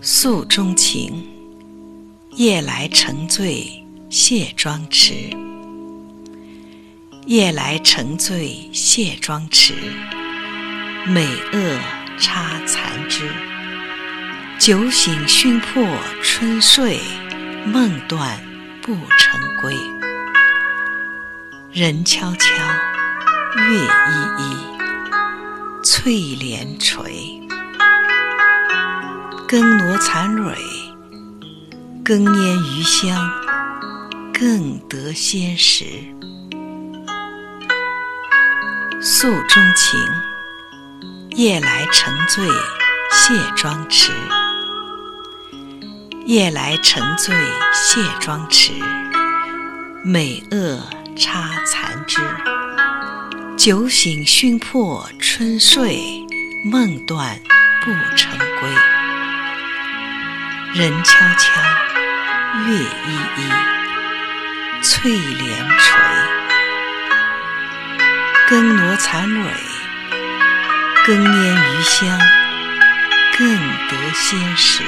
诉衷情，夜来沉醉卸妆池。夜来沉醉卸妆池，美萼插残枝。酒醒熏破春睡，梦断不成归。人悄悄，月依依，翠帘垂。更挪残蕊，更拈余香，更得仙时。诉衷情，夜来沉醉卸妆池。夜来沉醉卸妆池，美萼插残枝。酒醒熏破春睡，梦断不成归。人悄悄，月依依，翠帘垂。更挪残蕊，更拈余香，更得仙时。